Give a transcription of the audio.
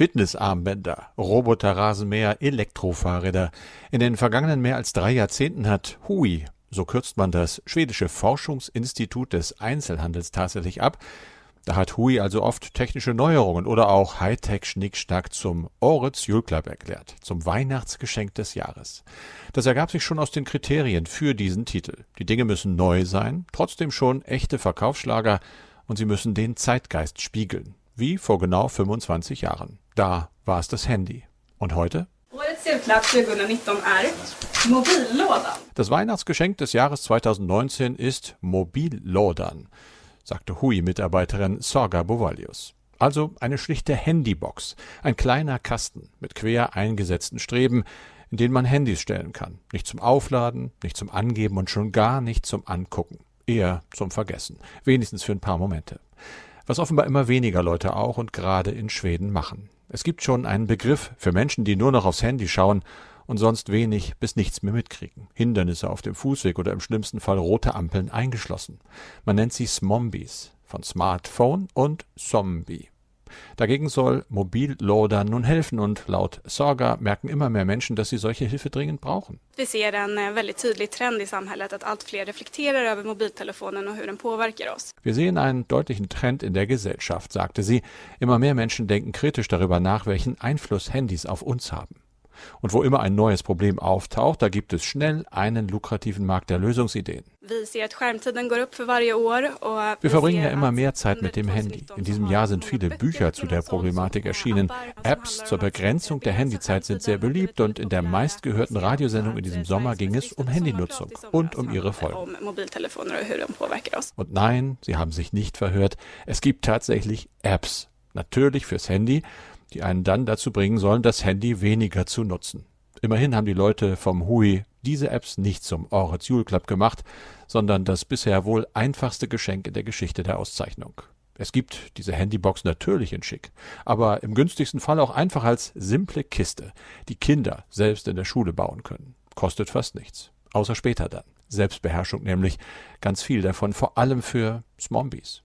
Fitnessarmbänder, Roboterrasenmäher, Elektrofahrräder. In den vergangenen mehr als drei Jahrzehnten hat Hui, so kürzt man das schwedische Forschungsinstitut des Einzelhandels tatsächlich ab, da hat Hui also oft technische Neuerungen oder auch Hightech-Schnickschnack zum Årets Julklapp erklärt, zum Weihnachtsgeschenk des Jahres. Das ergab sich schon aus den Kriterien für diesen Titel. Die Dinge müssen neu sein, trotzdem schon echte Verkaufsschlager und sie müssen den Zeitgeist spiegeln, wie vor genau 25 Jahren. Da war es das Handy. Und heute? Das Weihnachtsgeschenk des Jahres 2019 ist Mobillådan sagte Hui-Mitarbeiterin Sorga Bovalius. Also eine schlichte Handybox, ein kleiner Kasten mit quer eingesetzten Streben, in den man Handys stellen kann. Nicht zum Aufladen, nicht zum Angeben und schon gar nicht zum Angucken. Eher zum Vergessen. Wenigstens für ein paar Momente. Was offenbar immer weniger Leute auch und gerade in Schweden machen. Es gibt schon einen Begriff für Menschen, die nur noch aufs Handy schauen und sonst wenig bis nichts mehr mitkriegen. Hindernisse auf dem Fußweg oder im schlimmsten Fall rote Ampeln eingeschlossen. Man nennt sie Smombies von Smartphone und Zombie. Dagegen soll Mobillådan nun helfen und laut Saga merken immer mehr Menschen, dass sie solche Hilfe dringend brauchen. Wir ser en eh, väldigt tydlig trend i samhället att allt fler reflekterar över mobiltelefonen och hur den påverkar oss. Wir sehen einen deutlichen Trend in der Gesellschaft, sagte sie. Immer mehr Menschen denken kritisch darüber nach, welchen Einfluss Handys auf uns haben. Und wo immer ein neues Problem auftaucht, da gibt es schnell einen lukrativen Markt der Lösungsideen. Wir verbringen ja immer mehr Zeit mit dem Handy. In diesem Jahr sind viele Bücher zu der Problematik erschienen. Apps zur Begrenzung der Handyzeit sind sehr beliebt und in der meistgehörten Radiosendung in diesem Sommer ging es um Handynutzung und um ihre Folgen. Und nein, Sie haben sich nicht verhört. Es gibt tatsächlich Apps. Natürlich fürs Handy, die einen dann dazu bringen sollen, das Handy weniger zu nutzen. Immerhin haben die Leute vom Hui diese Apps nicht zum Orets Julklapp gemacht, sondern das bisher wohl einfachste Geschenk in der Geschichte der Auszeichnung. Es gibt diese Handybox natürlich in schick, aber im günstigsten Fall auch einfach als simple Kiste, die Kinder selbst in der Schule bauen können. Kostet fast nichts. Außer später dann. Selbstbeherrschung nämlich. Ganz viel davon, vor allem für Smombies.